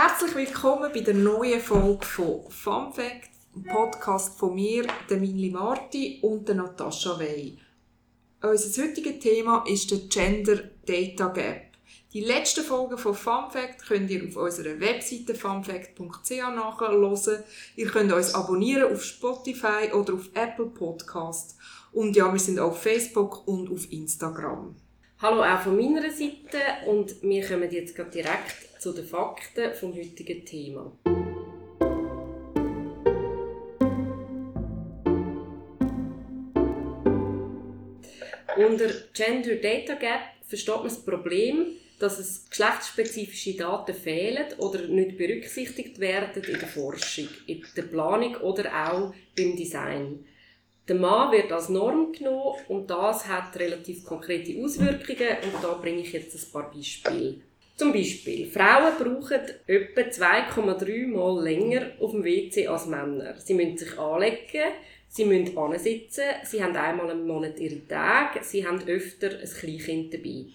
Herzlich willkommen bei der neuen Folge von Fun Fact, einem Podcast von mir, der Minli Marti und der Natascha Wey. Unser heutiges Thema ist der Gender Data Gap. Die letzten Folgen von Fun Fact könnt ihr auf unserer Webseite funfact.ch nachhören. Ihr könnt uns abonnieren auf Spotify oder auf Apple Podcast. Und ja, wir sind auf Facebook und auf Instagram. Hallo auch von meiner Seite und wir kommen jetzt direkt zu den Fakten vom heutigen Thema. Unter Gender Data Gap versteht man das Problem, dass es geschlechtsspezifische Daten fehlen oder nicht berücksichtigt werden in der Forschung, in der Planung oder auch beim Design. Der Mann wird als Norm genommen und das hat relativ konkrete Auswirkungen und da bringe ich jetzt ein paar Beispiele. Zum Beispiel, Frauen brauchen etwa 2,3 Mal länger auf dem WC als Männer. Sie müssen sich anlegen, sie müssen ansitzen, sie haben einmal im Monat ihre Tage, sie haben öfter ein Kleinkind dabei.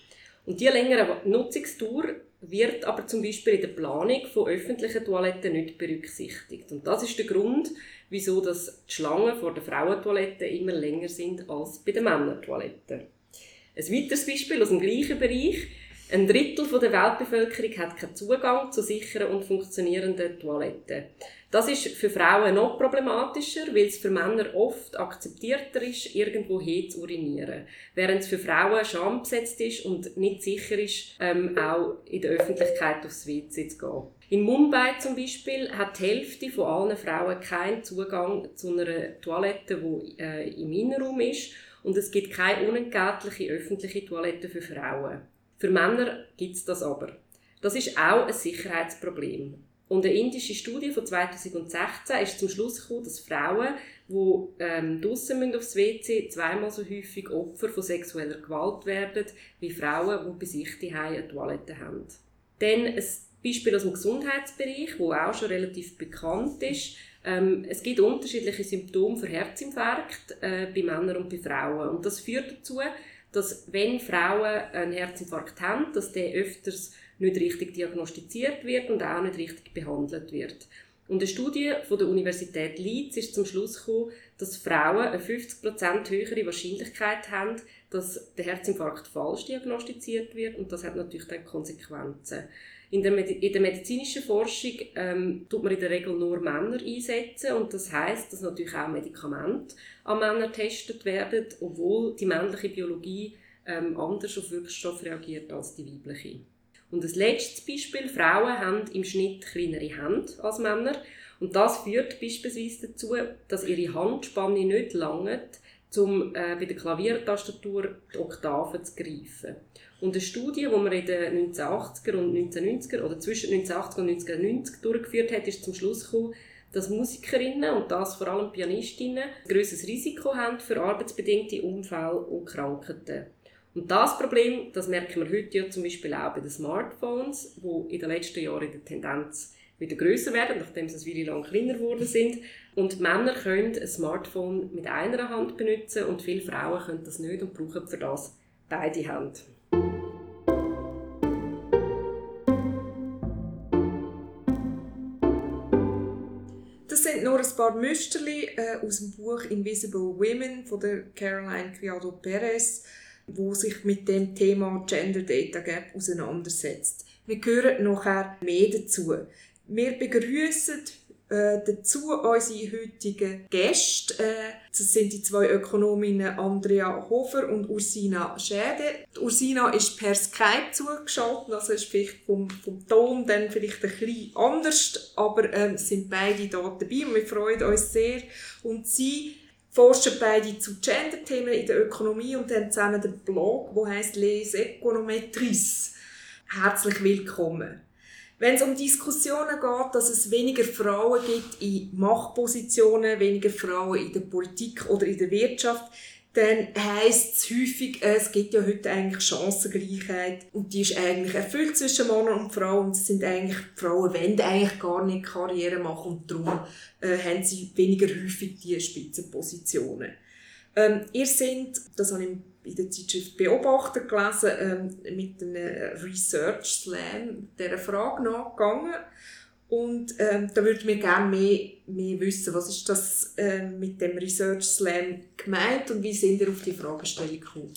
Und diese längere Nutzungsdauer wird aber zum Beispiel in der Planung von öffentlichen Toiletten nicht berücksichtigt. Und das ist der Grund, wieso das die Schlangen vor den Frauentoiletten immer länger sind als bei den Männertoiletten. Ein weiteres Beispiel aus dem gleichen Bereich. Ein Drittel der Weltbevölkerung hat keinen Zugang zu sicheren und funktionierenden Toiletten. Das ist für Frauen noch problematischer, weil es für Männer oft akzeptierter ist, irgendwo hin zu urinieren. Während es für Frauen schambesetzt ist und nicht sicher ist, ähm, auch in der Öffentlichkeit aufs WC zu gehen. In Mumbai zum Beispiel hat die Hälfte von allen Frauen keinen Zugang zu einer Toilette, die äh, im Innenraum ist. Und es gibt keine unentgeltliche öffentliche Toilette für Frauen. Für Männer gibt es das aber. Das ist auch ein Sicherheitsproblem. Und eine indische Studie von 2016 ist zum Schluss gekommen, dass Frauen, die ähm, draussen aufs WC zweimal so häufig Opfer von sexueller Gewalt werden, wie Frauen, die bei sich die eine Toilette haben. Dann ein Beispiel aus dem Gesundheitsbereich, wo auch schon relativ bekannt ist. Ähm, es gibt unterschiedliche Symptome für Herzinfarkt äh, bei Männern und bei Frauen. Und das führt dazu, dass wenn Frauen einen Herzinfarkt haben, dass der öfters nicht richtig diagnostiziert wird und auch nicht richtig behandelt wird. Und eine Studie von der Universität Leeds ist zum Schluss gekommen, dass Frauen eine 50% höhere Wahrscheinlichkeit haben, dass der Herzinfarkt falsch diagnostiziert wird und das hat natürlich dann Konsequenzen. In der, Medi in der medizinischen Forschung ähm, tut man in der Regel nur Männer einsetzen und das heißt, dass natürlich auch Medikamente an Männer getestet werden, obwohl die männliche Biologie ähm, anders auf Wirkstoffe reagiert als die weibliche. Und das letzte Beispiel, Frauen haben im Schnitt kleinere Hände als Männer und das führt beispielsweise dazu, dass ihre Handspanne nicht langt, um äh, bei der Klaviertastatur die Oktaven zu greifen. Und eine Studie, die man in den 1980er und 1990er oder zwischen 1980 und 1990 durchgeführt hat, ist zum Schluss gekommen, dass Musikerinnen und das vor allem Pianistinnen ein grosses Risiko haben für arbeitsbedingte Unfälle und Krankheiten. Und das Problem, das merken wir heute ja zum Beispiel auch bei den Smartphones, die in den letzten Jahren in der Tendenz wieder größer werden, nachdem sie eine lang kleiner geworden sind. Und Männer können ein Smartphone mit einer Hand benutzen und viele Frauen können das nicht und brauchen für das beide Hände. Das sind nur ein paar Müsterli äh, aus dem Buch Invisible Women von der Caroline Criado Perez, wo sich mit dem Thema Gender Data Gap auseinandersetzt. Wir hören nachher mehr dazu. Wir begrüßen äh, dazu unsere heutigen Gäste. Äh, das sind die zwei Ökonominnen Andrea Hofer und Ursina Schäde. Ursina ist per Skype zugeschaltet, also ist vielleicht vom, vom Ton dann vielleicht ein bisschen anders, aber äh, sind beide da dabei und wir freuen uns sehr. Und sie forschen beide zu Gender-Themen in der Ökonomie und haben zusammen den Blog, der heißt Les Econometrices. Herzlich willkommen. Wenn es um Diskussionen geht, dass es weniger Frauen gibt in Machtpositionen, weniger Frauen in der Politik oder in der Wirtschaft, dann heisst es häufig, äh, es gibt ja heute eigentlich Chancengleichheit und die ist eigentlich erfüllt zwischen Männern und Frauen und es sind eigentlich, Frauen wollen eigentlich gar nicht Karriere machen und darum äh, haben sie weniger häufig diese Spitzenpositionen. Ähm, ihr seid, das habe ich in der Zeitschrift Beobachter gelesen, ähm, mit einem Research Slam dieser Frage nachgegangen. Und ähm, da würde mir gerne mehr, mehr wissen, was ist das ähm, mit dem Research Slam gemeint und wie sind ihr auf die Fragestellung gekommen?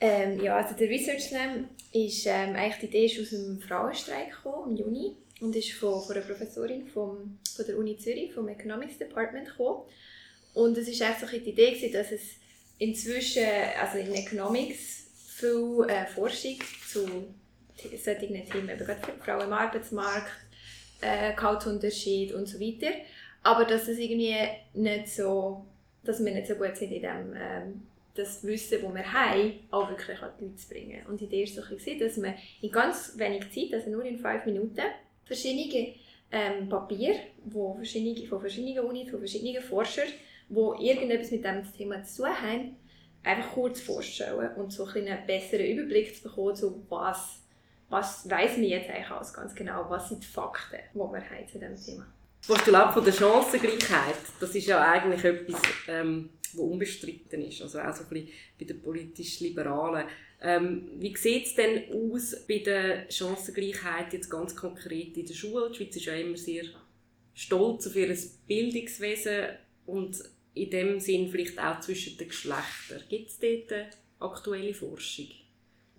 Ähm, ja, also der Research Slam ist ähm, eigentlich die Idee ist aus dem Frauenstreik gekommen, im Juni und ist von, von einer Professorin vom, von der Uni Zürich, vom Economics Department gekommen. Und es ist einfach die Idee gewesen, dass es inzwischen, also in Economics, viel äh, Forschung zu solchen Themen, eben gerade für Frauen im Arbeitsmarkt, äh, Gehaltsunterschied und so weiter, aber dass es irgendwie nicht so, dass wir nicht so gut sind in dem, ähm, das Wissen, das wir haben, auch wirklich an die Leute zu bringen. Und die Idee war so, dass man in ganz wenig Zeit, also nur in fünf Minuten, verschiedene ähm, Papiere, wo verschiedene, von verschiedenen Unis, von verschiedenen Forschern, die irgendetwas mit diesem Thema zu tun haben, einfach kurz vorstellen und so ein einen besseren Überblick zu bekommen, so was, was weiss man jetzt eigentlich alles ganz genau, was sind die Fakten, die wir haben zu diesem Thema. Das Postulat von der Chancengleichheit, das ist ja eigentlich etwas, ähm, was unbestritten ist, also auch so ein bisschen bei den politisch-Liberalen. Ähm, wie sieht es denn aus bei der Chancengleichheit jetzt ganz konkret in der Schule? Die Schweiz ist ja immer sehr stolz auf ihr Bildungswesen und in dem Sinn vielleicht auch zwischen den Geschlechtern. Gibt es dort aktuelle Forschung?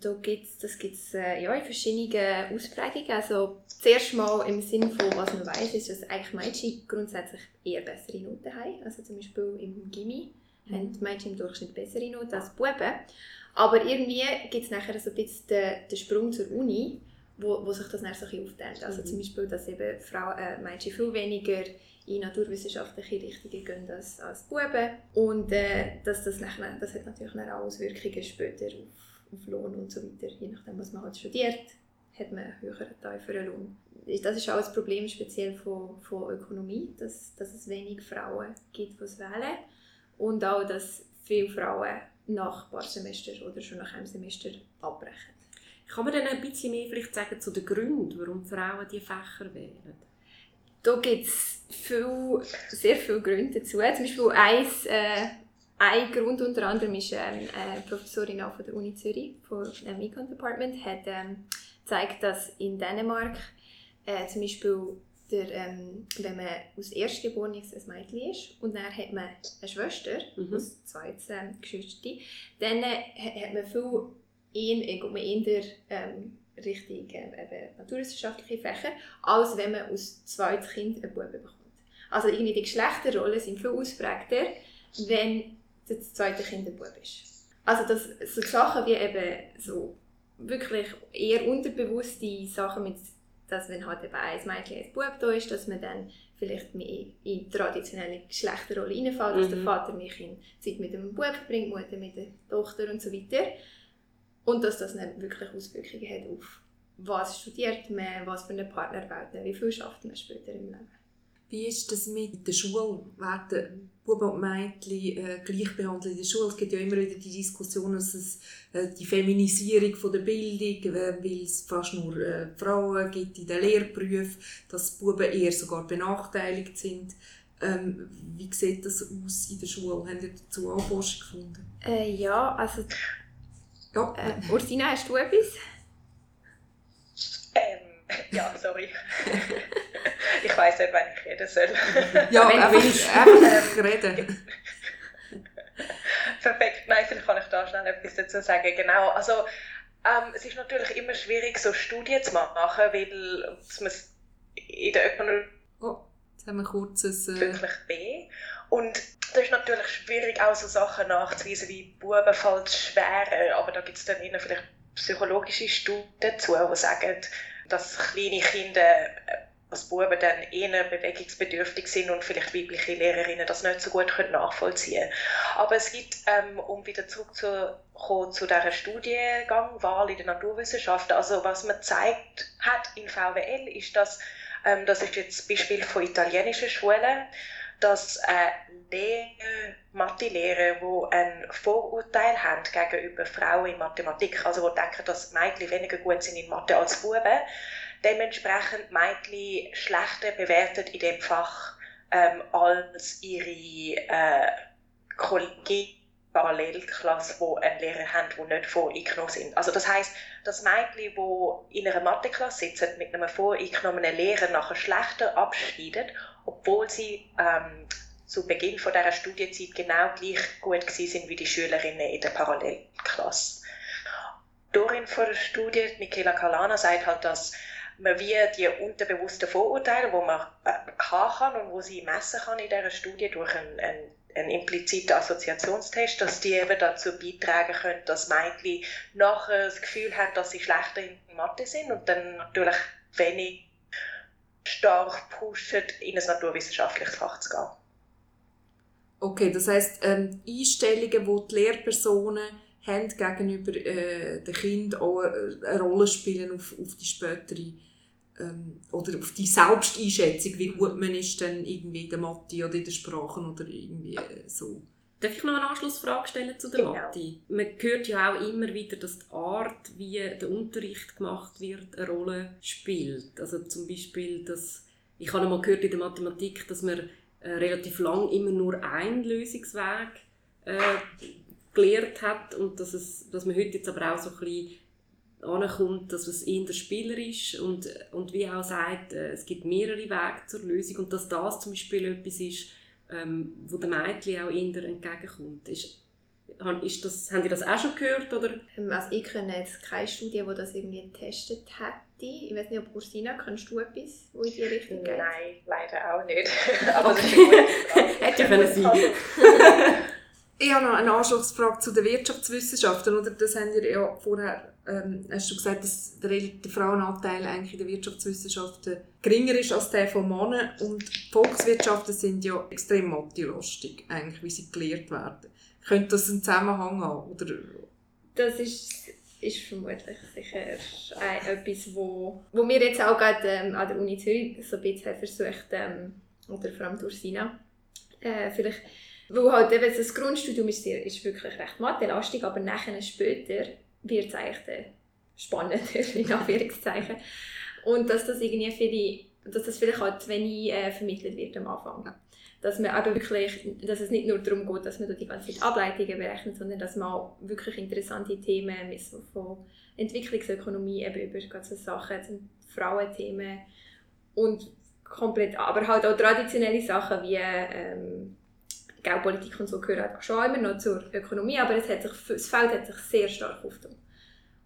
Da gibt's, das gibt es äh, ja, in verschiedenen Ausprägungen. Also, zuerst mal im Sinne von, was man weiß, ist, dass eigentlich Mädchen grundsätzlich eher bessere Noten haben. Also zum Beispiel im Gimmi mhm. haben Mädchen im Durchschnitt bessere Noten als Buben. Aber irgendwie gibt es nachher so ein bisschen den, den Sprung zur Uni, wo, wo sich das dann so ein bisschen aufteilt. Also mhm. zum Beispiel, dass eben Frauen, äh, Mädchen viel weniger in naturwissenschaftliche Richtungen gehen als, als Buben. Und äh, dass das, nachher, das hat natürlich auch Auswirkungen später auf, auf Lohn und so weiter. Je nachdem, was man halt studiert, hat man einen höheren tieferen Lohn. Das ist auch ein Problem speziell von, von Ökonomie, dass, dass es wenig Frauen gibt, die es wählen. Und auch, dass viele Frauen nach ein paar Semester oder schon nach einem Semester abbrechen. Kann man dann ein bisschen mehr vielleicht sagen zu den Gründen, warum Frauen diese Fächer wählen? Da gibt es viel, sehr viele Gründe dazu. Zum Beispiel eins, äh, ein Grund unter anderem ist ähm, eine Professorin auch von der Uni Zürich, vom ähm, Econ Department, hat ähm, gezeigt, dass in Dänemark äh, zum Beispiel der, ähm, wenn man aus Erstgeborenes ein Mädchen ist und dann hat man eine Schwester, mhm. aus zwei ähm, Geschwistern, dann äh, hat man viel eher, äh, man eher ähm, Richtung äh, naturwissenschaftliche Fächer, als wenn man aus zweitem Kind einen Buben bekommt. Also irgendwie die Geschlechterrollen sind viel ausprägter, wenn das zweite Kind ein Bub ist. Also das, so Sachen wie eben so wirklich eher unterbewusste Sachen mit dass wenn halt eben ein Mädchen ein Bub da ist, dass man dann vielleicht mehr in traditionelle Geschlechterrolle reinfällt, mhm. dass der mhm. Vater mehr Zeit mit dem Bub verbringt, die Mutter mit der Tochter und so weiter. Und dass das dann wirklich Auswirkungen hat auf was studiert man, was für einen Partner wählt wie viel schafft man später im Leben. Wie ist das mit der Schule? Werden Buben und Mädchen äh, gleich behandelt in der Schule? Es gibt ja immer wieder die Diskussion, dass es äh, die Feminisierung von der Bildung, äh, weil es fast nur äh, Frauen gibt in den Lehrberufen, dass Buben eher sogar benachteiligt sind. Ähm, wie sieht das aus in der Schule? Haben Sie dazu auch Forschung gefunden? Äh, ja, also... Ja. Äh, Ursina, hast du etwas? Ja, sorry. ich weiß nicht, wann ich reden soll. ja, wenn willst, einfach reden. Perfekt. Nein, vielleicht kann ich da schnell etwas dazu sagen. Genau, also ähm, es ist natürlich immer schwierig, so Studien zu machen, weil man in der Ökonomie oh, jetzt haben wir kurzes... Äh... wirklich B. Und das ist natürlich schwierig, auch so Sachen nachzuweisen wie Buben fällt schwer, aber da gibt es dann vielleicht psychologische Studien dazu, die sagen, dass kleine Kinder äh, als Buben dann eher bewegungsbedürftig sind und vielleicht weibliche Lehrerinnen das nicht so gut können nachvollziehen können. Aber es gibt, ähm, um wieder zurückzukommen zu dieser Studiengangwahl in der Naturwissenschaften, also was man gezeigt hat in VWL, ist, dass, ähm, das ist jetzt das Beispiel von italienischen Schulen, dass äh, Lehrer, Mathelehrer, die ein Vorurteil haben gegenüber Frauen in Mathematik, also die denken, dass Mädchen weniger gut sind in Mathe als Buben, dementsprechend Mädchen schlechter bewertet in dem Fach ähm, als ihre äh, Kolleginnen Parallelklasse, wo einen Lehrer haben, die nicht voreingenommen sind. Also das heißt, dass Mädchen, die in einer Matheklasse sitzen, mit einem voreingenommenen Lehrer nachher schlechter abschneiden, obwohl sie ähm, zu Beginn von dieser Studienzeit genau gleich gut sind wie die Schülerinnen in der Parallelklasse. Dorin von der Studie, Michaela Kalana, sagt halt, dass man wie die unterbewussten Vorurteile, die man äh, haben kann und wo sie messen kann in dieser Studie durch einen, einen, einen impliziten Assoziationstest, dass die eben dazu beitragen können, dass Mädchen nachher das Gefühl haben, dass sie schlechter in Mathe sind und dann natürlich wenig stark pushen, in ein naturwissenschaftliches Fach zu gehen. Okay, das heisst, ähm, Einstellungen, die die Lehrpersonen haben gegenüber äh, den Kindern auch eine Rolle spielen auf, auf die spätere ähm, oder auf die Selbsteinschätzung, wie gut man ist dann irgendwie in der Mathe oder in den Sprachen oder irgendwie äh, so. Darf ich noch eine Anschlussfrage stellen zu der genau. Mathe? Man hört ja auch immer wieder, dass die Art, wie der Unterricht gemacht wird, eine Rolle spielt. Also zum Beispiel, dass ich habe einmal gehört in der Mathematik, dass man äh, relativ lang immer nur einen Lösungsweg äh, gelehrt hat und dass, es, dass man heute jetzt aber auch so ein bisschen ankommt, dass es eher der Spieler ist und, und wie auch sagt, äh, es gibt mehrere Wege zur Lösung und dass das zum Beispiel etwas ist, ähm, wo den Mädchen auch eher entgegenkommt. Ist, ist das, haben Sie das auch schon gehört? Oder? Ähm, also ich kenne jetzt keine Studie, die das irgendwie getestet hätte. Ich weiß nicht, ob Ursina, kannst du etwas, wo in die Richtung geht? Nein, leider auch nicht. Aber okay. Hätte ja können sein. Ich habe noch eine Anschlussfrage zu den Wirtschaftswissenschaften. Oder? Das haben wir ja vorher ähm, hast du gesagt, dass der, der Frauenanteil eigentlich in den Wirtschaftswissenschaften geringer ist als der von Männern. Und Volkswirtschaften sind ja extrem mathe-lastig, eigentlich, wie sie gelehrt werden. Könnte das einen Zusammenhang haben? Oder? Das ist, ist vermutlich sicher etwas, wo, wo wir jetzt auch gerade ähm, an der Uni Zürich so ein bisschen versucht, ähm, oder vor allem durch Sina, äh, vielleicht weil halt eben das Grundstudium ist, ist wirklich recht mathelastig, aber nachher später wird es eigentlich spannender, in Anführungszeichen. Und dass das irgendwie viele, dass das vielleicht halt zu wenig äh, vermittelt wird am Anfang. Dass man aber wirklich, dass es nicht nur darum geht, dass man die ganze Zeit Ableitungen berechnet, sondern dass man wirklich interessante Themen von Entwicklungsökonomie eben über ganze Sachen, Frauenthemen und komplett, aber halt auch traditionelle Sachen wie ähm, Geldpolitik und so gehört schon immer noch zur Ökonomie, aber es hat sich, das Feld hat sich sehr stark aufgetan.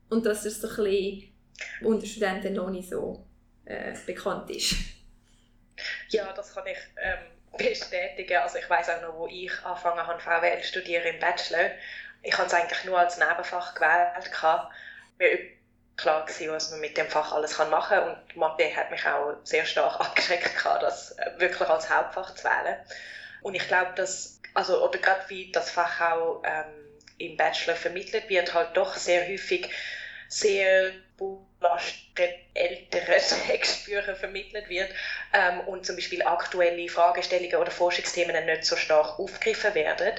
Und dass es so ein bisschen unter Studenten noch nicht so äh, bekannt ist. Ja, das kann ich ähm, bestätigen. Also ich weiß auch noch, wo ich angefangen habe, VWL zu studieren im Bachelor. Ich habe es eigentlich nur als Nebenfach gewählt. Mir klar was man mit dem Fach alles machen kann. Und Mathe hat mich auch sehr stark abgeschreckt, das wirklich als Hauptfach zu wählen. Und ich glaube, dass, also, oder gerade wie das Fach auch ähm, im Bachelor vermittelt wird, halt doch sehr häufig sehr belastete ältere Textbücher vermittelt wird ähm, und zum Beispiel aktuelle Fragestellungen oder Forschungsthemen nicht so stark aufgegriffen werden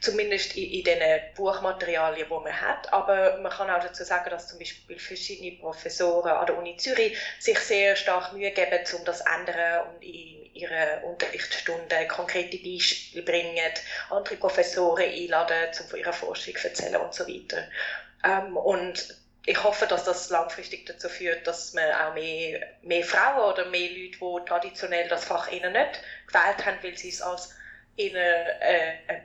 zumindest in, in den Buchmaterialien, die man hat. Aber man kann auch dazu sagen, dass zum Beispiel verschiedene Professoren an der Uni Zürich sich sehr stark Mühe geben, um das zu ändern und in ihren Unterrichtsstunden konkrete Beispiele bringen, andere Professoren einladen, um von ihrer Forschung zu erzählen und so weiter. Ähm, und ich hoffe, dass das langfristig dazu führt, dass man auch mehr, mehr Frauen oder mehr Leute, die traditionell das Fach ihnen nicht gewählt haben, weil sie es als ihnen äh,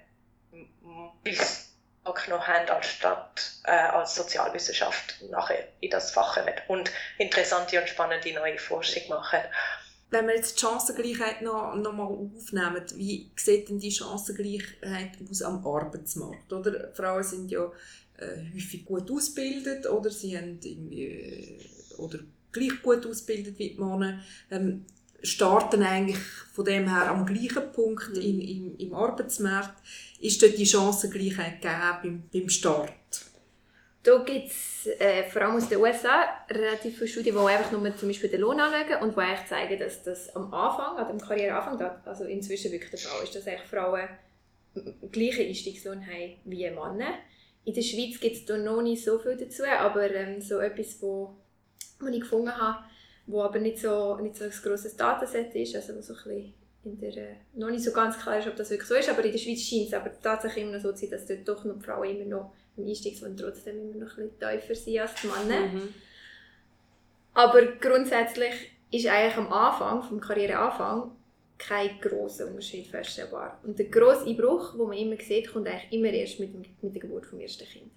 noch haben, anstatt äh, als Sozialwissenschaft nachher in das Fach kommen und interessante und spannende neue Forschung machen. Wenn wir jetzt die Chancengleichheit noch, noch mal aufnehmen, wie sieht denn die Chancengleichheit aus am Arbeitsmarkt? Oder? Frauen sind ja äh, häufig gut ausgebildet oder sie haben irgendwie, äh, oder gleich gut ausgebildet wie die Männer. Ähm, starten eigentlich von dem her am gleichen Punkt mhm. im, im, im Arbeitsmarkt ist dort die Chancengleichheit gegeben beim, beim Start? Da gibt es äh, vor allem aus den USA relativ viele Studien, die einfach nur zum Beispiel den Lohn anschauen und die eigentlich zeigen, dass das am Anfang, an dem Karriereanfang, also inzwischen wirklich der Fall ist, dass eigentlich Frauen gleichen Einstiegslohn haben wie Männer. In der Schweiz gibt es da noch nicht so viel dazu, aber ähm, so etwas, wo, wo ich gefunden habe, wo aber nicht so, nicht so ein grosses Dataset ist, also wo so ein bisschen in der, äh, noch nicht so ganz klar ist, ob das wirklich so ist, aber in der Schweiz scheint es aber tatsächlich immer noch so zu sein, dass dort doch noch die Frauen immer noch im Einstiegslohn trotzdem immer noch ein bisschen tiefer sind als die Männer. Mhm. Aber grundsätzlich ist eigentlich am Anfang, vom Karriereanfang, kein grosser Unterschied feststellbar. Und der grosse Einbruch, den man immer sieht, kommt eigentlich immer erst mit, dem, mit der Geburt des ersten Kind.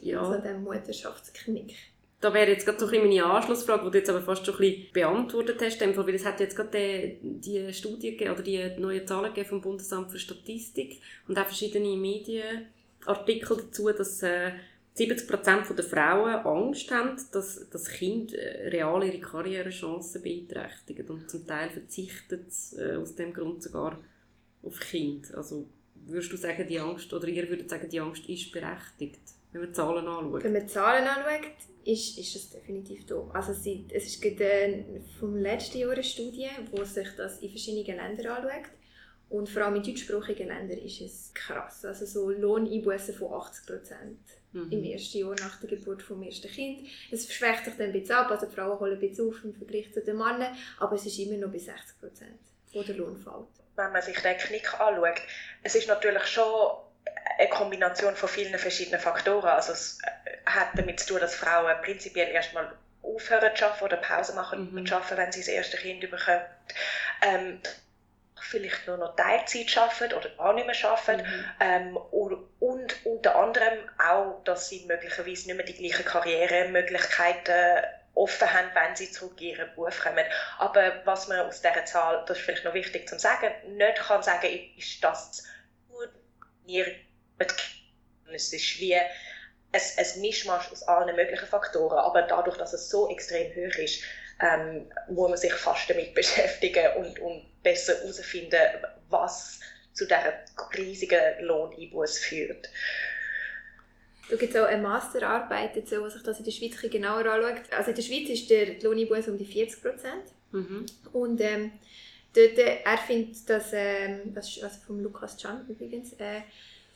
Ja. Also der Mutterschaftsknick. Da wäre jetzt gerade so ein bisschen meine Anschlussfrage, die du jetzt aber fast schon ein bisschen beantwortet hast, dem Fall, weil es hat jetzt gerade die, die Studie gegeben, oder die neuen Zahlen gegeben vom Bundesamt für Statistik und auch verschiedene Medienartikel dazu, dass äh, 70% der Frauen Angst haben, dass das Kind äh, real ihre Karrierechancen beeinträchtigt und zum Teil verzichtet äh, aus dem Grund sogar auf Kind. Also würdest du sagen, die Angst, oder ihr würdet sagen, die Angst ist berechtigt, wenn man Zahlen anschaut? Wenn man Zahlen anschaut, ist, ist es definitiv da. Also es ist- gerade äh, vom letzten Jahr eine Studie, wo sich das in verschiedenen Ländern anschaut. Und vor allem in deutschsprachigen Ländern ist es krass. Also so Lohneinbußen von 80 Prozent Mhm. im ersten Jahr nach der Geburt vom ersten Kind. Es schwächt sich dann ein bisschen ab, also die Frauen holen ein bisschen auf im Vergleich zu den Männern, aber es ist immer noch bei 60 Prozent, wo der Lohn fällt. wenn man sich den Knick anschaut, es ist natürlich schon eine Kombination von vielen verschiedenen Faktoren. Also es äh, hat damit zu tun, dass Frauen prinzipiell erstmal aufhören zu arbeiten oder Pause machen Mhm. zu arbeiten, wenn sie das erste Kind bekommen. Ähm, vielleicht nur noch Teilzeit arbeiten oder gar nicht mehr arbeiten. Mhm. Ähm, und, und unter anderem auch, dass sie möglicherweise nicht mehr die gleichen Karrieremöglichkeiten offen haben, wenn sie zurück in ihren Beruf kommen. Aber was man aus dieser Zahl, das ist vielleicht noch wichtig zu sagen, nicht kann sagen, ist das nur ihr es ist wie ein, ein Mischmasch aus allen möglichen Faktoren, aber dadurch, dass es so extrem hoch ist, ähm, muss man sich fast damit beschäftigen und, und besser herausfinden, was zu dieser riesigen Lohneinbuß führt. Da gibt es auch eine Masterarbeit dazu, wo sich das in der Schweiz genauer anschaut. Also in der Schweiz ist der Lohneinbuß um die 40 Prozent. Mhm. Und ähm, dort, äh, er findet, dass, ähm, das ist also vom Lukas Can übrigens, äh,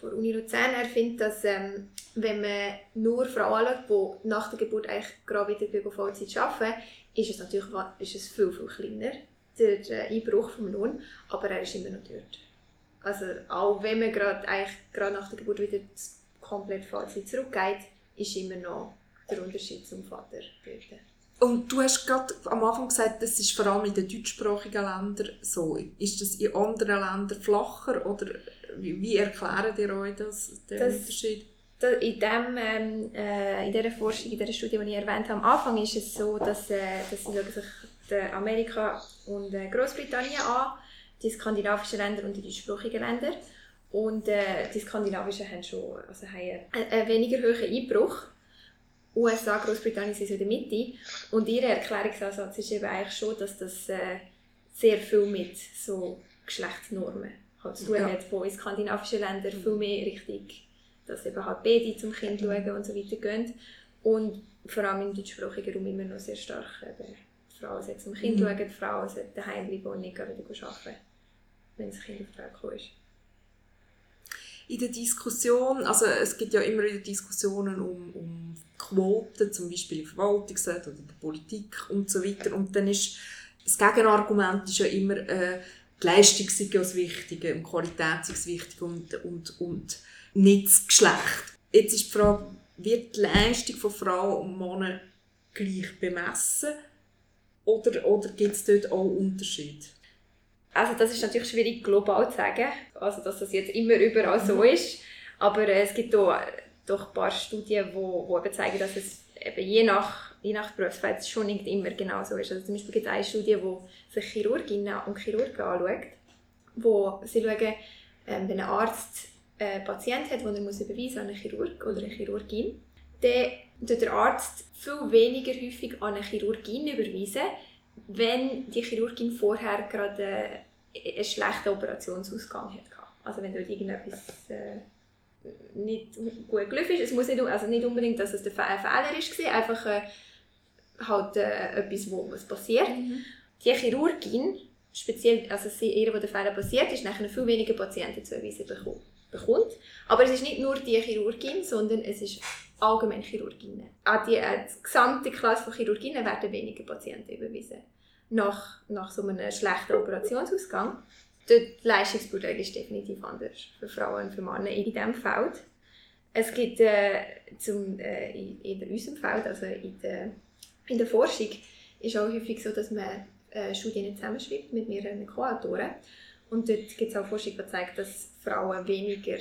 von der Uni Luzern, er findet, dass ähm, wenn man nur Frauen anschaut, die nach der Geburt eigentlich gerade wieder Vollzeit arbeiten, ist es natürlich ist es viel, viel kleiner, der Einbruch vom Lohn, aber er ist immer noch dort. Also auch wenn man gerade eigentlich gerade nach der Geburt wieder komplett Vollzeit zurückgeht, ist immer noch der Unterschied zum Vater dort. Und du hast gerade am Anfang gesagt, das ist vor allem in den deutschsprachigen Ländern so. Ist das in anderen Ländern flacher oder wie, wie erklären ihr euch das, den Das- Unterschied? Da- in, dem, ähm, äh, in dieser Forschung, in dieser Studie, die ich erwähnt habe, am Anfang ist es so, dass, äh, dass sie sich Amerika und äh, Großbritannien an, die skandinavischen Länder und die deutschsprachigen Länder. Und äh, die skandinavischen haben schon also haben einen, einen weniger hohen Einbruch. USA, Großbritannien sind so in der Mitte. Und ihr Erklärungsansatz ist eben eigentlich schon, dass das äh, sehr viel mit so Geschlechtsnormen halt zu tun Ja. hat, wo in skandinavischen Ländern viel mehr Richtung dass eben halt beide zum Kind schauen und so weiter gehen. Und vor allem im deutschsprachigen Raum immer noch sehr stark eben, Frauen sollten zum Kind Mhm. schauen, die Frauen sollten daheim bleiben und nicht wieder arbeiten, wenn das Kind auf die Welt gekommen ist. In der Diskussion, also es gibt ja immer wieder Diskussionen um, um Quoten, zum Beispiel in Verwaltungsräten oder in der Politik und so weiter. Und dann ist das Gegenargument ist ja immer, äh, die Leistung sei ja das Wichtige und die Qualität sei das Wichtige und, und, und nicht das Geschlecht. Jetzt ist die Frage, wird die Leistung von Frauen und Männern gleich bemessen oder, oder gibt es dort auch Unterschiede? Also das ist natürlich schwierig global zu sagen, also dass das jetzt immer überall so ist. Aber äh, es gibt auch, äh, doch ein paar Studien, die wo, wo eben zeigen, dass es eben je nach, je nach Berufsfeld schon nicht immer genau so ist. Also zum Beispiel gibt es eine Studie, wo sich Chirurginnen und Chirurgen anschaut, wo sie schauen, ähm, wenn ein Arzt einen Patient hat, den er muss überweisen an einen Chirurg oder eine Chirurgin, dann der Arzt viel weniger häufig an eine Chirurgin überweisen, wenn die Chirurgin vorher gerade äh, einen schlechten Operationsausgang hatte. Also wenn dort irgendetwas äh, nicht gut gelaufen ist. Es muss nicht, also nicht unbedingt, dass es ein Fehler war, einfach äh, halt äh, etwas, wo was passiert. Die Chirurgin, speziell, also sie, ihr, wo der Fehler passiert ist, nachher viel weniger Patienten zu bekommt. Aber es ist nicht nur die Chirurgin, sondern es ist allgemein Chirurginnen. Auch die, äh, die gesamte Klasse von Chirurginnen werden weniger Patienten überwiesen. nach, nach so einem schlechten Operationsausgang. Die Leistungsbeurteilung ist definitiv anders für Frauen und für Männer in diesem Feld. Es gibt äh, zum, äh, in, in unserem Feld, also in der, in der Forschung, ist auch häufig so, dass man äh, Studien zusammenschreibt mit mehreren Co-Autoren. Und dort gibt es auch Forschung, die zeigt, dass Frauen weniger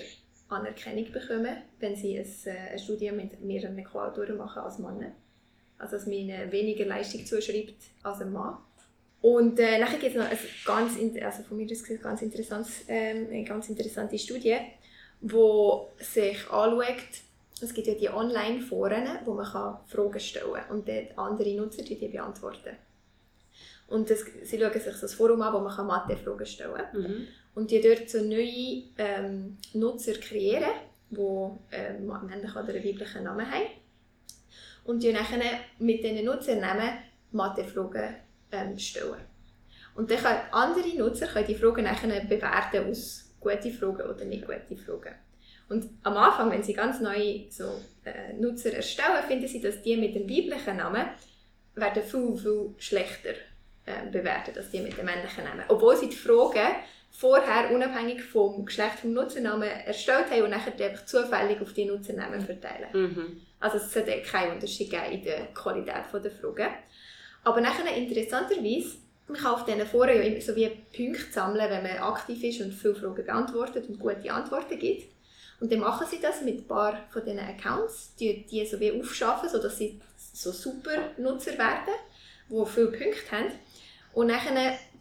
Anerkennung bekommen, wenn sie ein, äh, eine Studie mit mehreren Co-Autoren machen als Männer. Also dass man ihnen weniger Leistung zuschreibt als ein Mann. Und äh, nachher gibt es noch eine ganz, also von mir aus ganz, ähm, eine ganz interessante Studie, wo sich anschaut, es gibt ja die Online-Foren, wo man kann Fragen stellen kann und dort andere Nutzer die, die beantworten. Und das, sie schauen sich das Forum an, wo man Mathe-Fragen stellen kann. Mhm. Und die dort so neue ähm, Nutzer kreieren, die ähm, männlichen oder weiblichen Namen haben. Und die dann mit diesen Nutzernamen Mathe-Fragen ähm, stellen. Und dann können andere Nutzer können die Fragen nachher bewerten aus gute Fragen oder nicht gute Fragen. Und am Anfang, wenn sie ganz neue so, äh, Nutzer erstellen, finden sie, dass die mit dem weiblichen Namen werden viel, viel schlechter äh, bewertet als die mit dem männlichen Namen. Obwohl sie die Fragen vorher unabhängig vom Geschlecht vom Nutzernamen erstellt haben und nachher einfach zufällig auf die Nutzernamen verteilen. Mhm. Also es sollte keinen Unterschied geben in der Qualität der Fragen. Aber nachher interessanterweise, man kann auf diesen Foren ja immer so wie Punkte sammeln, wenn man aktiv ist und viele Fragen beantwortet und gute Antworten gibt. Und dann machen sie das mit ein paar von diesen Accounts, die, die so wie aufschaffen, sodass sie so super Nutzer werden, die viele Punkte haben. Und dann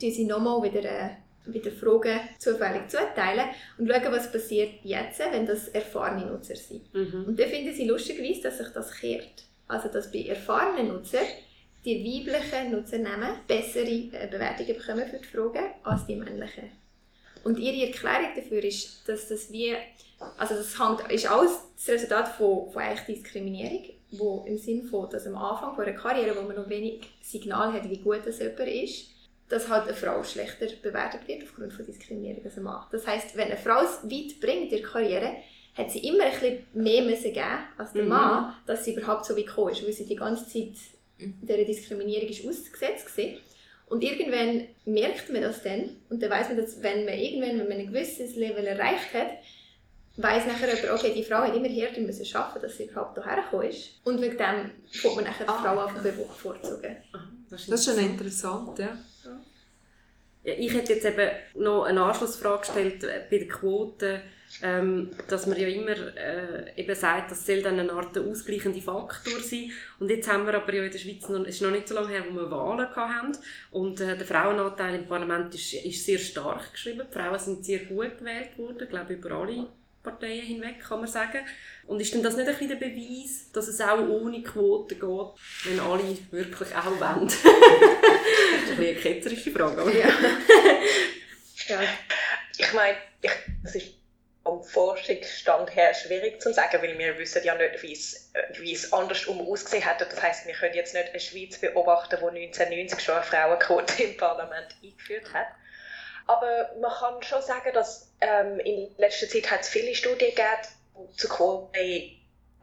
tun sie nochmal wieder, äh, wieder Fragen zufällig zuteilen und schauen, was passiert jetzt, wenn das erfahrene Nutzer sind. Mhm. Und dann finden sie lustigerweise, dass sich das kehrt. Also, dass bei erfahrenen Nutzern die weiblichen Nutzernamen bessere äh, Bewertungen bekommen für die Fragen als die männlichen. Und ihre Erklärung dafür ist, dass das wie, also das hängt, ist alles das Resultat von, von eigentlich Diskriminierung, wo im Sinne von, dass am Anfang einer Karriere, wo man noch wenig Signal hat, wie gut das jemand ist, dass halt eine Frau schlechter bewertet wird aufgrund von Diskriminierung als ein Mann. Das heißt, wenn eine Frau es weit bringt in der Karriere, hat sie immer ein bisschen mehr müssen geben als der mhm. Mann, dass sie überhaupt so weit gekommen ist, weil sie die ganze Zeit dieser Diskriminierung ist ausgesetzt war. Und irgendwann merkt man das dann und dann weiß man, dass wenn man irgendwann, wenn man ein gewisses Level erreicht hat, weiß nachher jemand, okay, die Frau hat immer härter müssen arbeiten, dass sie überhaupt hierher gekommen ist. Und wegen dem fängt man nachher die ah, Frau an bevorzugen. Das ist, das ist schon interessant, ja. ja. Ich hätte jetzt eben noch eine Anschlussfrage gestellt äh, bei den Quoten ähm, dass man ja immer äh, eben sagt, das soll dann eine Art ausgleichende Faktor sein. Und jetzt haben wir aber ja in der Schweiz, noch, es ist noch nicht so lange her, wo wir Wahlen hatten und äh, der Frauenanteil im Parlament ist, ist sehr stark geschrieben. Die Frauen sind sehr gut gewählt worden, ich glaube über alle Parteien hinweg, kann man sagen. Und ist denn das nicht ein bisschen der Beweis, dass es auch ohne Quoten geht, wenn alle wirklich auch wollen? das ist ein bisschen eine ketzerische Frage. Aber ja. ja. Ich meine, ich, es ist vom Forschungsstand her schwierig zu sagen, weil wir wissen ja nicht, wie es, wie es andersrum ausgesehen hätte. Das heißt, wir können jetzt nicht eine Schweiz beobachten, die 1990 schon eine Frauenquote im Parlament eingeführt hat. Aber man kann schon sagen, dass ähm, in letzter Zeit hat es viele Studien gegeben zu Quote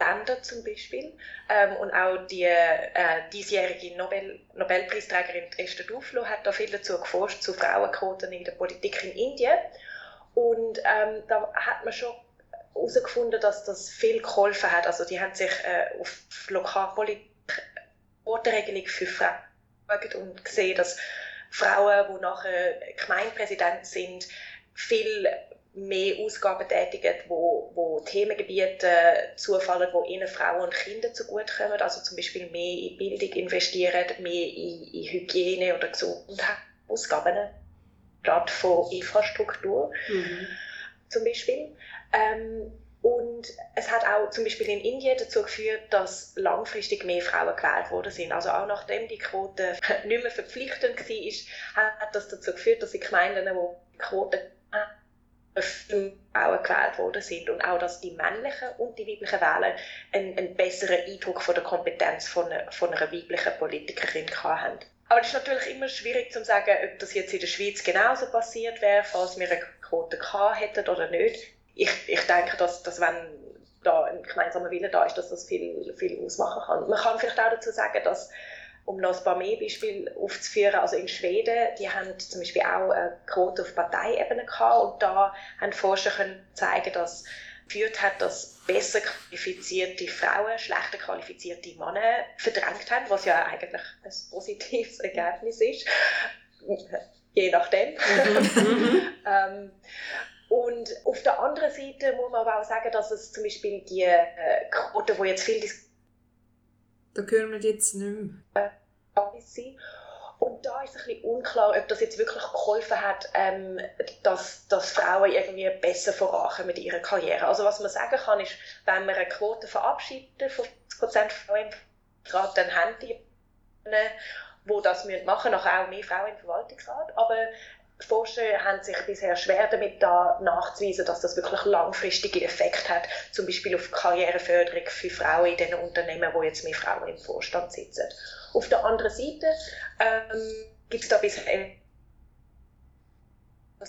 Länder zum Beispiel ähm, und auch die äh, diesjährige Nobel Nobelpreisträgerin Esther Duflo hat da viel dazu geforscht zu Frauenquoten in der Politik in Indien und ähm, da hat man schon herausgefunden, dass das viel geholfen hat. Also die haben sich äh, auf Lokalpolitik Quotenregelung für Frauen und gesehen, dass Frauen, die nachher Gemeindepräsident sind, viel mehr Ausgaben tätigen, wo, wo Themengebiete zufallen, wo ihnen Frauen und Kinder zugutekommen. Also zum Beispiel mehr in Bildung investieren, mehr in, in Hygiene oder Gesundheitsausgaben statt von Infrastruktur mhm. zum Beispiel. Ähm, und es hat auch zum Beispiel in Indien dazu geführt, dass langfristig mehr Frauen gewählt worden sind. Also auch nachdem die Quote nicht mehr verpflichtend war, hat das dazu geführt, dass die Gemeinden, wo die Quote Frauen gewählt worden sind und auch, dass die männlichen und die weiblichen Wähler einen, einen besseren Eindruck von der Kompetenz von einer, von einer weiblichen Politikerin hatten. Aber es ist natürlich immer schwierig zu sagen, ob das jetzt in der Schweiz genauso passiert wäre, falls wir eine Quote hätten oder nicht. Ich, ich denke, dass, dass wenn da ein gemeinsamer Wille da ist, dass das viel, viel ausmachen kann. Man kann vielleicht auch dazu sagen, dass um noch ein paar mehr Beispiele aufzuführen, also in Schweden, die haben zum Beispiel auch eine Quote auf Parteiebene gehabt und da haben Forscher können zeigen, dass geführt hat, dass besser qualifizierte Frauen schlechter qualifizierte Männer verdrängt haben, was ja eigentlich ein positives Ergebnis ist, je nachdem. Mhm. ähm, und auf der anderen Seite muss man aber auch sagen, dass es zum Beispiel die äh, Quote, die jetzt viel da hören wir jetzt nicht mehr. Äh, und da ist es ein bisschen unklar, ob das jetzt wirklich geholfen hat, ähm, dass, dass Frauen irgendwie besser vorankommen mit ihrer Karriere. Also was man sagen kann, ist, wenn man eine Quote verabschiedet von 50% Frauen im Rat, dann haben die, die das machen müssen, nachher auch mehr Frauen im Verwaltungsrat. Aber Forscher haben sich bisher schwer damit da nachzuweisen, dass das wirklich langfristige Effekte hat, zum Beispiel auf Karriereförderung für Frauen in den Unternehmen, wo jetzt mehr Frauen im Vorstand sitzen. Auf der anderen Seite ähm, gibt es da bisher ein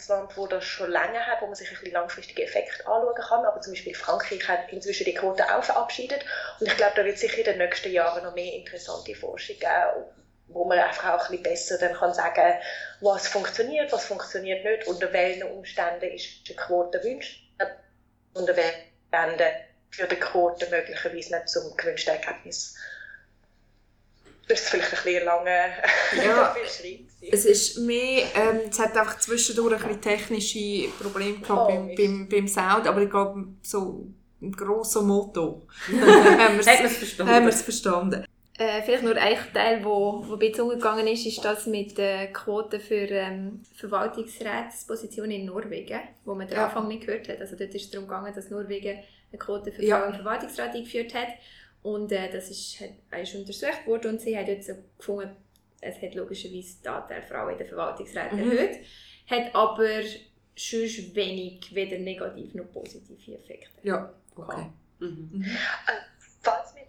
Land, wo das schon länger hat, wo man sich ein bisschen langfristige Effekte anschauen kann. Aber zum Beispiel Frankreich hat inzwischen die Quote auch verabschiedet. Und ich glaube, da wird sicher in den nächsten Jahren noch mehr interessante Forschung geben, wo man einfach auch ein bisschen besser dann kann sagen was funktioniert, was funktioniert nicht, unter welchen Umständen ist die Quote wünscht, unter welchen Umständen führt die Quote möglicherweise nicht zum gewünschten Ergebnis. Das ist vielleicht ein bisschen langer ja, Es ist mehr, ähm, es hat einfach zwischendurch ein bisschen technische Probleme gehabt oh, beim, beim, beim Sound, aber ich glaube, so ein grosser Motto haben wir es verstanden. Äh, vielleicht nur ein Teil, wo, wo ein bisschen umgegangen ist, ist das mit der Quote für ähm, Verwaltungsratspositionen in Norwegen, wo man den ja. Anfang nicht gehört hat. Also dort ist es darum gegangen, dass Norwegen eine Quote für Frauen im Verwaltungsrat eingeführt hat. Und äh, das ist, hat, ist untersucht worden und sie haben dort so gefunden, es hat logischerweise die Anteil Frauen in den Verwaltungsräten mhm. erhöht, hat aber sonst wenig weder negativ noch positive Effekte. Ja, okay. Mhm. Mhm.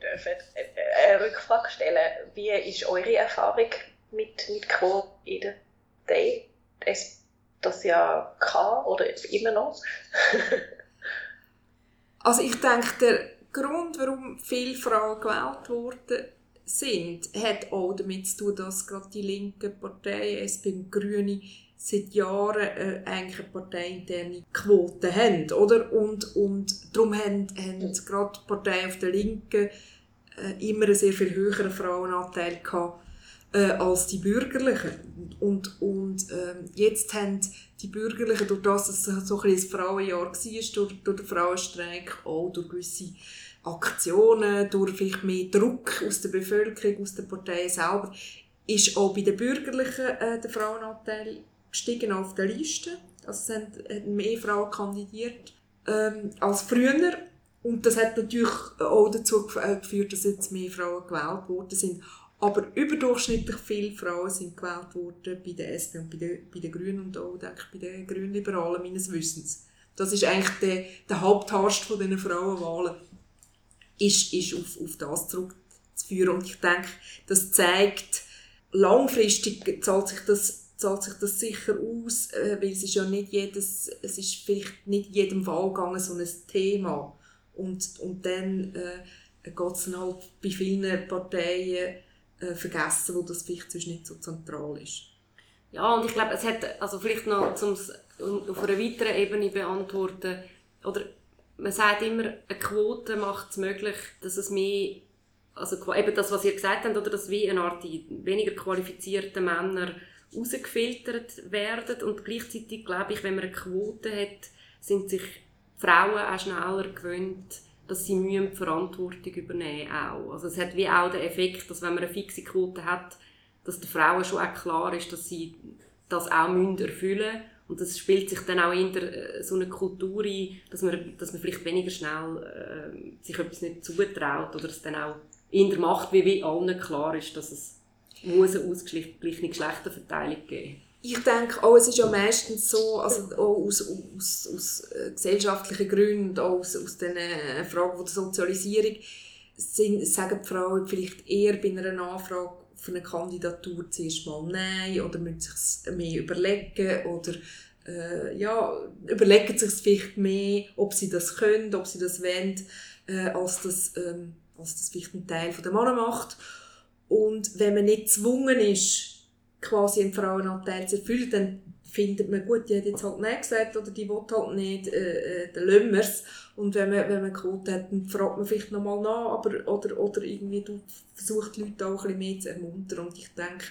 Äh, dürfen, äh, eine Rückfrage stellen, wie ist eure Erfahrung mit, mit Quote in der Day? Es das ja kann oder immer noch? also ich denke, der Grund, warum viele Frauen gewählt worden sind, hat auch damit zu tun, dass gerade die linken Parteien, SP und Grüne, seit Jahren äh, eigentlich eine parteiinterne Quote haben, oder? Und, und darum haben, haben gerade die Parteien auf der Linken äh, immer einen sehr viel höheren Frauenanteil gehabt, äh, als die Bürgerlichen. Und, und äh, jetzt haben die Bürgerlichen, durch das, dass es so ein, ein Frauenjahr war, durch, durch den Frauenstreik, auch durch gewisse Aktionen, durch vielleicht mehr Druck aus der Bevölkerung, aus den Parteien selber, ist auch bei den Bürgerlichen äh, der Frauenanteil gestiegen auf der Liste. Also es haben mehr Frauen kandidiert ähm, als früher. Und das hat natürlich auch dazu äh, geführt, dass jetzt mehr Frauen gewählt worden sind. Aber überdurchschnittlich viele Frauen sind gewählt worden bei der SP und bei den, bei den Grünen und auch denke ich, bei den Grünliberalen meines Wissens. Das ist eigentlich der, der Hauptharst von diesen Frauenwahlen, ist, ist auf, auf das zurückzuführen. Und ich denke, das zeigt, langfristig zahlt sich das zahlt sich das sicher aus, äh, weil es ist ja nicht jedes, es ist vielleicht nicht jedem Wahlgang so ein Thema. Und, und dann äh, geht es halt bei vielen Parteien äh, vergessen, wo das vielleicht sonst nicht so zentral ist. Ja, und ich glaube, es hat, also vielleicht noch, um es auf einer weiteren Ebene beantworten, oder man sagt immer, eine Quote macht es möglich, dass es mehr, also eben das, was ihr gesagt habt, oder dass wie eine Art weniger qualifizierte Männer rausgefiltert werden und gleichzeitig glaube ich, wenn man eine Quote hat, sind sich Frauen auch schneller gewöhnt, dass sie Mühe und Verantwortung übernehmen auch. Also es hat wie auch den Effekt, dass wenn man eine fixe Quote hat, dass den Frauen schon auch klar ist, dass sie das auch müssen erfüllen müssen. Und das spielt sich dann auch in der, äh, so eine Kultur ein, dass man, dass man vielleicht weniger schnell äh, sich etwas nicht zutraut oder es dann auch in der Macht, wie, wie allen klar ist, dass es muss eine ausgeglichene Geschlechterverteilung geben. Ich denke auch, es ist ja meistens so, also auch aus, aus, aus äh, gesellschaftlichen Gründen, auch aus, aus den äh, Fragen der Sozialisierung, sind, sagen die Frauen vielleicht eher bei einer Anfrage für eine Kandidatur zuerst mal Nein oder müssen sich mehr überlegen oder äh, ja, überlegen sich vielleicht mehr, ob sie das können, ob sie das wollen, äh, als, das, ähm, als das vielleicht ein Teil der Männer macht. Und wenn man nicht gezwungen ist, quasi einen Frauenanteil zu erfüllen, dann findet man, gut, die hat jetzt halt nicht gesagt oder die will halt nicht, äh, äh, dann lassen. Und wenn man, wenn man Quote hat, dann fragt man vielleicht nochmal nach, aber, oder, oder irgendwie versucht die Leute auch ein bisschen mehr zu ermuntern. Und ich denke,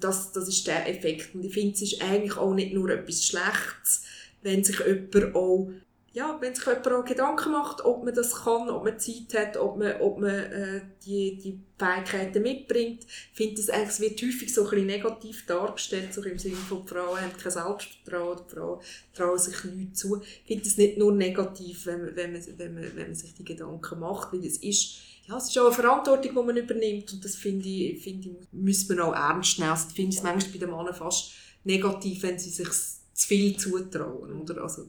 das, das ist der Effekt. Und ich finde, es ist eigentlich auch nicht nur etwas Schlechtes, wenn sich jemand auch ja, wenn sich jemand auch Gedanken macht, ob man das kann, ob man Zeit hat, ob man, ob man äh, die, die Fähigkeiten mitbringt, finde ich, es wird häufig so ein bisschen negativ dargestellt, so im Sinne von, die Frauen haben kein Selbstvertrauen, die Frauen trauen sich nichts zu. Ich finde es nicht nur negativ, wenn man, wenn, man, wenn, man, wenn man sich die Gedanken macht, weil es ist, ja, es ist auch eine Verantwortung, die man übernimmt und das finde ich, finde ich, müssen wir auch ernst nehmen. Also, ich finde es manchmal bei den Männern fast negativ, wenn sie sich zu viel zutrauen, oder? Also,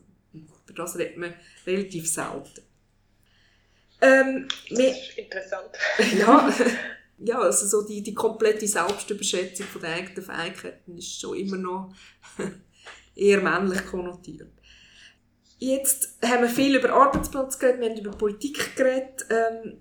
über das redet man relativ selten. Ähm, das ist interessant. Ja, ja also so die, die komplette Selbstüberschätzung von der eigenen Fähigkeiten ist schon immer noch eher männlich konnotiert. Jetzt haben wir viel über Arbeitsplatz geredet, wir haben über Politik geredet. Ähm,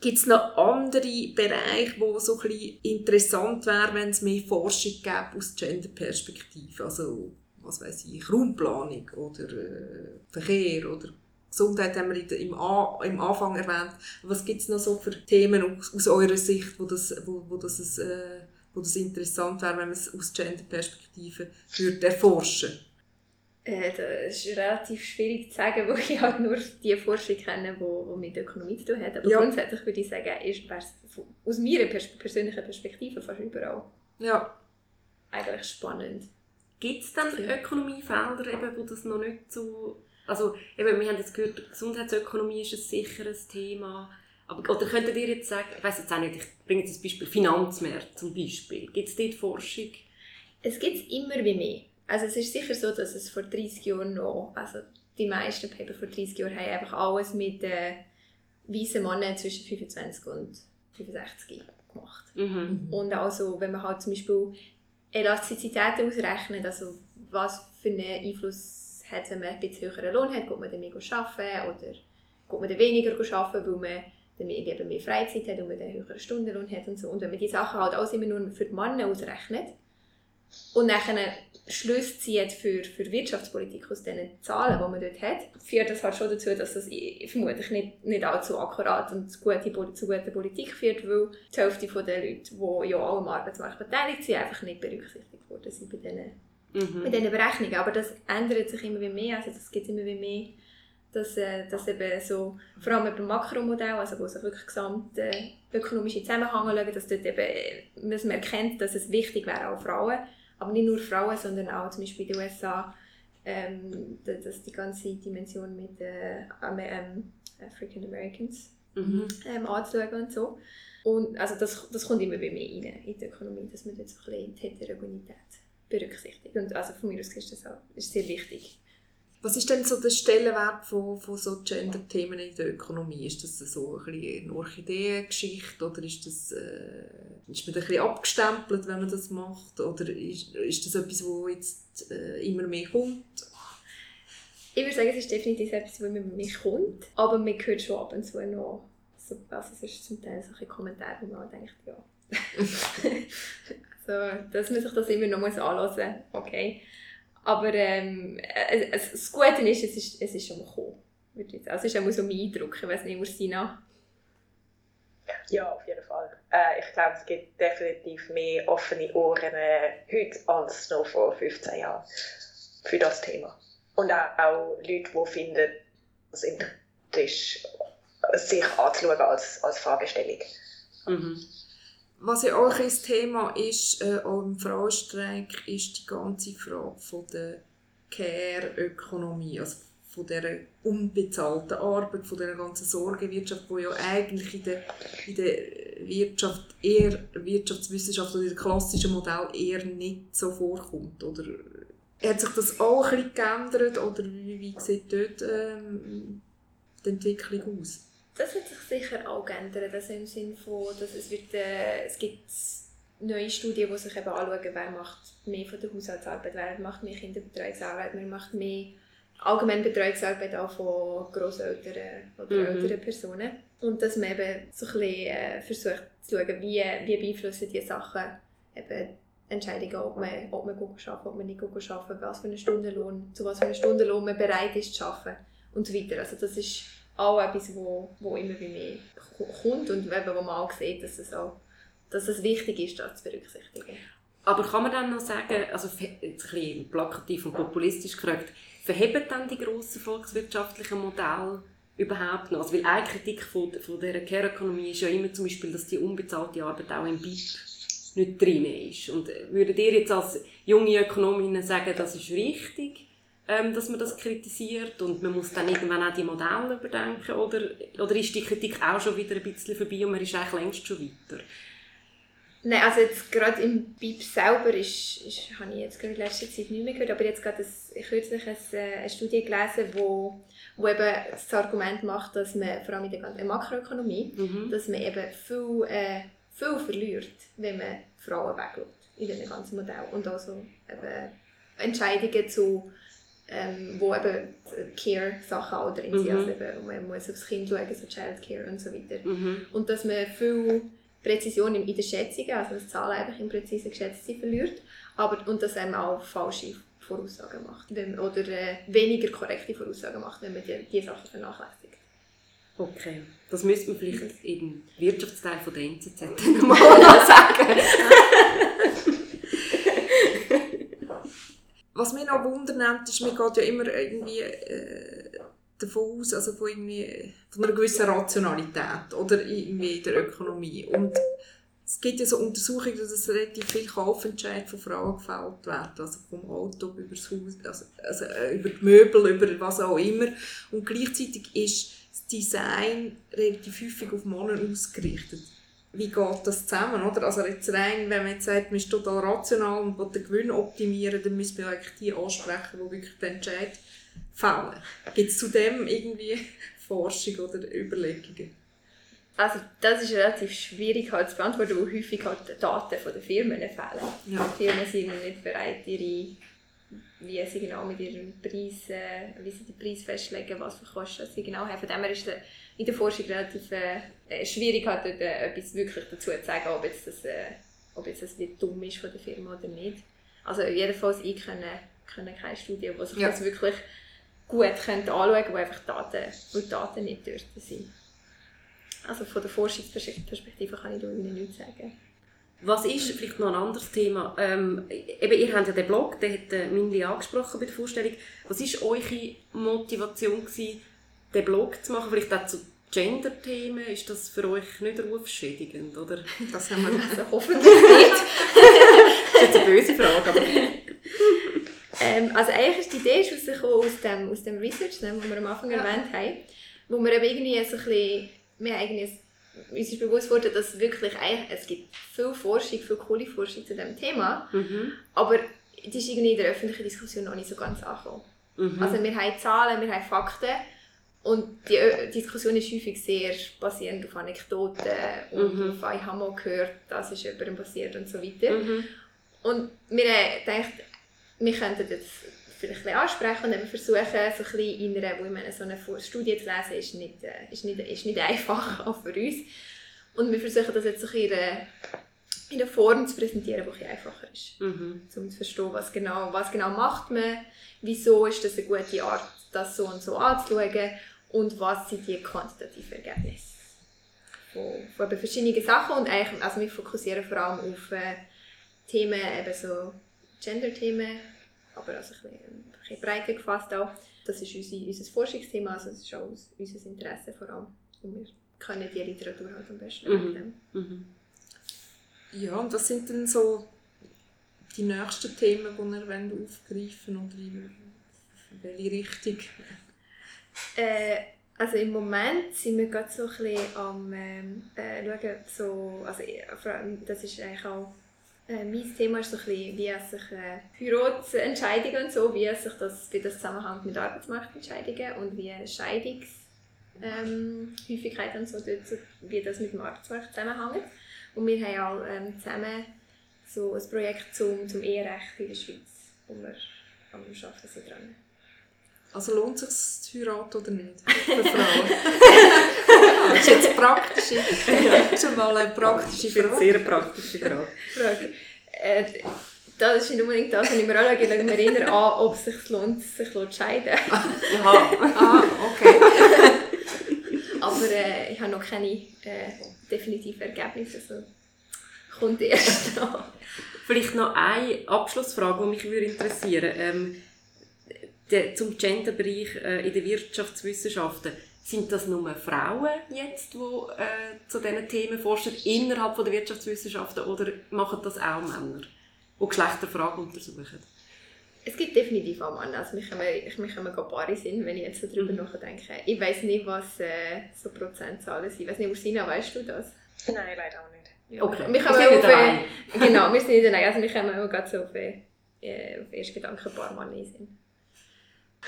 Gibt es noch andere Bereiche, wo so ein bisschen interessant wäre, wenn es mehr Forschung gäbe aus Genderperspektive? Also was weiß ich, Raumplanung oder äh, Verkehr oder Gesundheit haben wir im, A im Anfang erwähnt. Was gibt es noch so für Themen aus, aus eurer Sicht, wo das, wo, wo das, äh, wo das interessant wäre, wenn man es aus Gender-Perspektive erforschen äh, Das ist relativ schwierig zu sagen, wo ich halt nur die Forschung kenne, die, mit Ökonomie zu tun hat. Aber ja. grundsätzlich würde ich sagen, ist aus meiner persönlichen Perspektive fast überall ja. eigentlich spannend. Gibt es dann Ökonomiefelder, eben, wo das noch nicht so... Also, eben, wir haben jetzt gehört, Gesundheitsökonomie ist ein sicheres Thema. Aber, oder könntet ihr jetzt sagen, ich weiß jetzt auch nicht, ich bringe jetzt ein Beispiel, Finanzmärkte zum Beispiel. Gibt es dort Forschung? Es gibt es immer wie mehr. Also es ist sicher so, dass es vor 30 Jahren noch, also die meisten Paper vor 30 Jahren haben einfach alles mit äh, weißen Männern zwischen 25 und 65 gemacht. Mhm. Und also, wenn man halt zum Beispiel Elastizitäten ausrechnen, also was für einen Einfluss hat, wenn man ein bisschen höheren Lohn hat, geht man dann mehr arbeiten oder geht man dann weniger arbeiten, weil man dann eben mehr Freizeit hat und man einen höheren Stundenlohn hat und so. Und wenn man die Sachen halt alles immer nur für die Männer ausrechnet und dann Schlüsse zieht für, für Wirtschaftspolitik aus diesen Zahlen, die man dort hat, führt das halt schon dazu, dass das vermutlich nicht, nicht allzu akkurat und zu guter, zu guter Politik führt, weil die Hälfte der Leute, die ja auch am Arbeitsmarkt beteiligt sind, einfach nicht berücksichtigt worden sind bei diesen, mhm. bei diesen Berechnungen. Aber das ändert sich immer mehr, also das gibt immer mehr dass, äh, dass eben so, vor allem beim Makromodell, also wo sich wirklich gesamte äh, ökonomische Zusammenhänge schauen, dass dort eben, äh, man erkennt, dass es wichtig wäre, auch Frauen aber nicht nur Frauen, sondern auch zum Beispiel in den USA, ähm, dass die ganze Dimension mit äh, ähm, African Americans mhm. ähm, anzuschauen und so. Und also das, das kommt immer mehr rein in die Ökonomie, dass man dort so ein bisschen die Heterogenität berücksichtigt. Und also von mir aus ist das auch ist sehr wichtig. Was ist denn so der Stellenwert von, von so Gender-Themen in der Ökonomie? Ist das so ein eine Orchideengeschichte oder ist, das, äh, ist man ein bisschen abgestempelt, wenn man das macht? Oder ist, ist das etwas, das jetzt äh, immer mehr kommt? Ich würde sagen, es ist definitiv etwas, das immer mehr kommt, aber man hört schon ab und zu noch, so, also es ist zum Teil solche Kommentare, wo man denkt, ja. so, dass man sich das immer noch anhören muss, okay. Aber ähm, äh, das Gute ist, es ist, es ist schon gekommen. Also es ist auch so mein Eindruck, ich weiß nicht, Ursina? Ja, auf jeden Fall. Äh, ich glaube, es gibt definitiv mehr offene Ohren äh, heute als noch vor 15 Jahren für das Thema. Und auch, auch Leute, die finden, es interessant ist, sich anzuschauen als, als Fragestellung. Mhm. Was ja auch ein Thema ist, äh, auch im Frauenstreik, ist die ganze Frage von der Care-Ökonomie, also von dieser unbezahlten Arbeit, von dieser ganzen Sorgewirtschaft, die ja eigentlich in der, in der Wirtschaft eher, Wirtschaftswissenschaft oder in klassischen Modell eher nicht so vorkommt. Oder hat sich das auch ein bisschen geändert oder wie, wie sieht dort ähm, die Entwicklung aus? Das wird sich sicher auch ändern, also im Sinne von, dass es, wird, äh, es gibt neue Studien, die sich eben anschauen, wer macht mehr von der Haushaltsarbeit, wer macht mehr Kinderbetreuungsarbeit, wer macht mehr allgemeine Betreuungsarbeit auch von Grosseltern oder mhm. älteren Personen. Und dass man eben so ein bisschen äh, versucht zu schauen, wie, wie beeinflussen diese Sachen eben Entscheidungen, ob man, ob man gut arbeiten ob man nicht gut arbeiten was für einen Stundenlohn, zu was für einem Stundenlohn man bereit ist zu arbeiten und so weiter. Also das ist auch etwas, wo, wo immer wie mehr kommt und eben, wo man auch sieht, dass es, auch, dass es wichtig ist, das zu berücksichtigen. Aber kann man dann noch sagen, also jetzt ein bisschen plakativ und populistisch gefragt, verheben dann die grossen volkswirtschaftlichen Modelle überhaupt noch? Also, weil eine Kritik von, von dieser Care-Ökonomie ist ja immer zum Beispiel, dass die unbezahlte Arbeit auch im BIP nicht drin ist. Und würdet ihr jetzt als junge Ökonominnen sagen, das ist richtig, ähm, dass man das kritisiert und man muss dann irgendwann auch die Modelle überdenken? Oder, oder ist die Kritik auch schon wieder ein bisschen vorbei und man ist eigentlich längst schon weiter? Nein, also jetzt gerade im BIP selber ist, ist, habe ich jetzt gerade in letzter Zeit nicht mehr gehört, aber jetzt gerade ein, kürzlich eine, äh, eine Studie gelesen, wo, wo eben das Argument macht, dass man vor allem in der ganzen Makroökonomie, mhm. dass man eben viel, äh, viel verliert, wenn man Frauen wegschaut in diesem ganzen Modell und also eben Entscheidungen zu ähm, wo eben Care-Sachen auch drin sind, mhm. also eben, man muss aufs Kind schauen, so Childcare und so weiter. Mhm. Und dass man viel Präzision in den Schätzungen, also dass Zahlen einfach in präzise geschätzt sind, verliert. Aber, und dass man auch falsche Voraussagen macht. Wenn, oder äh, weniger korrekte Voraussagen macht, wenn man diese die Sachen vernachlässigt. Okay, das müsste man vielleicht im Wirtschaftsteil von der NZZ mal sagen. Was mich noch wundert, ist, man geht ja immer irgendwie äh, davon aus, also von, irgendwie, von einer gewissen Rationalität oder irgendwie in der Ökonomie. Und es gibt ja so Untersuchungen, dass relativ viel Kaufentscheid von Frauen gefällt werden, also vom Auto über das Haus, also, also äh, über die Möbel, über was auch immer. Und gleichzeitig ist das Design relativ häufig auf Männer ausgerichtet. Wie geht das zusammen? Oder? Also jetzt rein, wenn man jetzt sagt, man ist total rational und will den Gewinn optimieren, dann müssen wir eigentlich die ansprechen, die wirklich den Entscheid Fällen. Gibt es zu dem irgendwie Forschung oder Überlegungen? Also das ist relativ schwierig halt zu beantworten, weil häufig halt die Daten von den Firmen fehlen. Ja. Die Firmen sind nicht bereit, ihre, wie sie genau mit ihren Preisen, wie sie die Preise festlegen, was für Kosten sie genau haben. Von dem her ist es in der Forschung relativ äh, schwierig, halt, äh, etwas wirklich dazu zu sagen, ob jetzt das, äh, ob jetzt das dumm ist von der Firma oder nicht. Also jedenfalls ich kenne, kenne keine Studie, die sich ja. das wirklich gut könnt anschauen wo einfach Daten, wo Daten nicht dort sind. Also von der Forschungsperspektive kann ich da nichts sagen. Was ist, vielleicht noch ein anderes Thema, ähm, eben, ihr habt ja den Blog, den hat äh, Mindy angesprochen bei der Vorstellung. Was war eure Motivation, gewesen, den Blog zu machen? Vielleicht auch zu Gender-Themen, ist das für euch nicht rufschädigend, oder? Das haben wir also hoffentlich nicht. das ist jetzt eine böse Frage, aber... Ähm, also eigentlich ist die Idee ist aus dem, aus dem Research, ne, das wir am Anfang ja. erwähnt haben, wo wir eben irgendwie so ein bisschen, wir eigentlich uns ist bewusst wurde, dass wirklich es gibt viel Forschung, viel coole Forschung zu diesem Thema, mhm. aber es ist irgendwie in der öffentlichen Diskussion noch nicht so ganz angekommen. Mhm. Also wir haben Zahlen, wir haben Fakten und die Diskussion ist häufig sehr basierend auf Anekdoten und mhm. auf «Ich habe mal gehört, das ist jemandem passiert» und so weiter. Mhm. Und wir haben gedacht, wir könnten das vielleicht ein ansprechen und eben versuchen, so ein bisschen in einer, wo ich meine, so eine Studie zu lesen, ist nicht, äh, ist nicht, ist nicht einfach, auch für uns. Und wir versuchen das jetzt so in einer, in einer Form zu präsentieren, die einfacher ist. Mhm. Um zu verstehen, was genau, was genau macht man, wieso ist das eine gute Art, das so und so anzuschauen und was sind die quantitativen Ergebnisse von, von verschiedenen Sachen. Und eigentlich, also wir fokussieren vor allem auf äh, Themen, eben so Gender-Themen, aber also ein, bisschen, ein bisschen breiter gefasst auch. Das ist unser, unser Forschungsthema, also das ist auch unser Interesse vor allem. Und wir können die Literatur halt am besten mhm. Mhm. Ja, und was sind denn so die nächsten Themen, die ihr wollt aufgreifen oder in welche Richtung? Äh, also im Moment sind wir gerade so ein bisschen am ähm, äh, schauen, so, also, das ist eigentlich auch äh, mein Thema ist so ein bisschen, wie es sich äh, Heiratsentscheidungen und so, wie es sich das, wie das zusammenhängt mit Arbeitsmarktentscheidungen und wie Scheidungshäufigkeit ähm, und so, dort, wie das mit dem Arbeitsmarkt zusammenhängt. Und wir haben auch ähm, zusammen so ein Projekt zum, zum Eherecht in der Schweiz, wo wir am Arbeiten sind dran. Also lohnt es sich zu heiraten oder nicht? Für Frauen. das ist jetzt praktisch. Schon mal eine praktische Frage. sehr praktische Frage. Frage. Äh, das ist nicht unbedingt das, was ich mir anschaue. Ich schaue mir eher an, ob es sich lohnt, sich zu scheiden. Aha. Ah, okay. Aber äh, ich habe noch keine äh, definitiven Ergebnisse. Also kommt erst noch. Vielleicht noch eine Abschlussfrage, die mich würde interessieren ähm, der, zum Genderbereich äh, in den Wirtschaftswissenschaften. Sind das nur Frauen jetzt, die äh, zu diesen Themen forschen, innerhalb von der Wirtschaftswissenschaften, oder machen das auch Männer, die Geschlechterfragen untersuchen? Es gibt definitiv auch Männer. Also, mich kommen, gerade Paare Sinn, wenn ich jetzt so drüber nachdenke. Ich weiß nicht, was äh, so Prozentzahlen sind. Ich weiß nicht, Ursina, weißt du das? Nein, leider auch nicht. Ja, Okay. Wir Wir kommen sind auf, äh, genau, wir sind nicht allein. Also wir kommen auch gerade so auf, äh, auf ersten Gedanken ein paar Männer sind.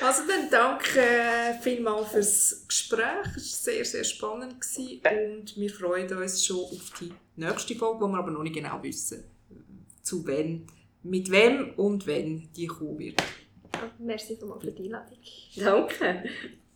Also dann danke vielmals fürs Gespräch. Es war sehr, sehr spannend gewesen und wir freuen uns schon auf die nächste Folge, wo wir aber noch nicht genau wissen, zu wem, mit wem und wenn die kommen wird. Merci vielmals für die Einladung. Danke.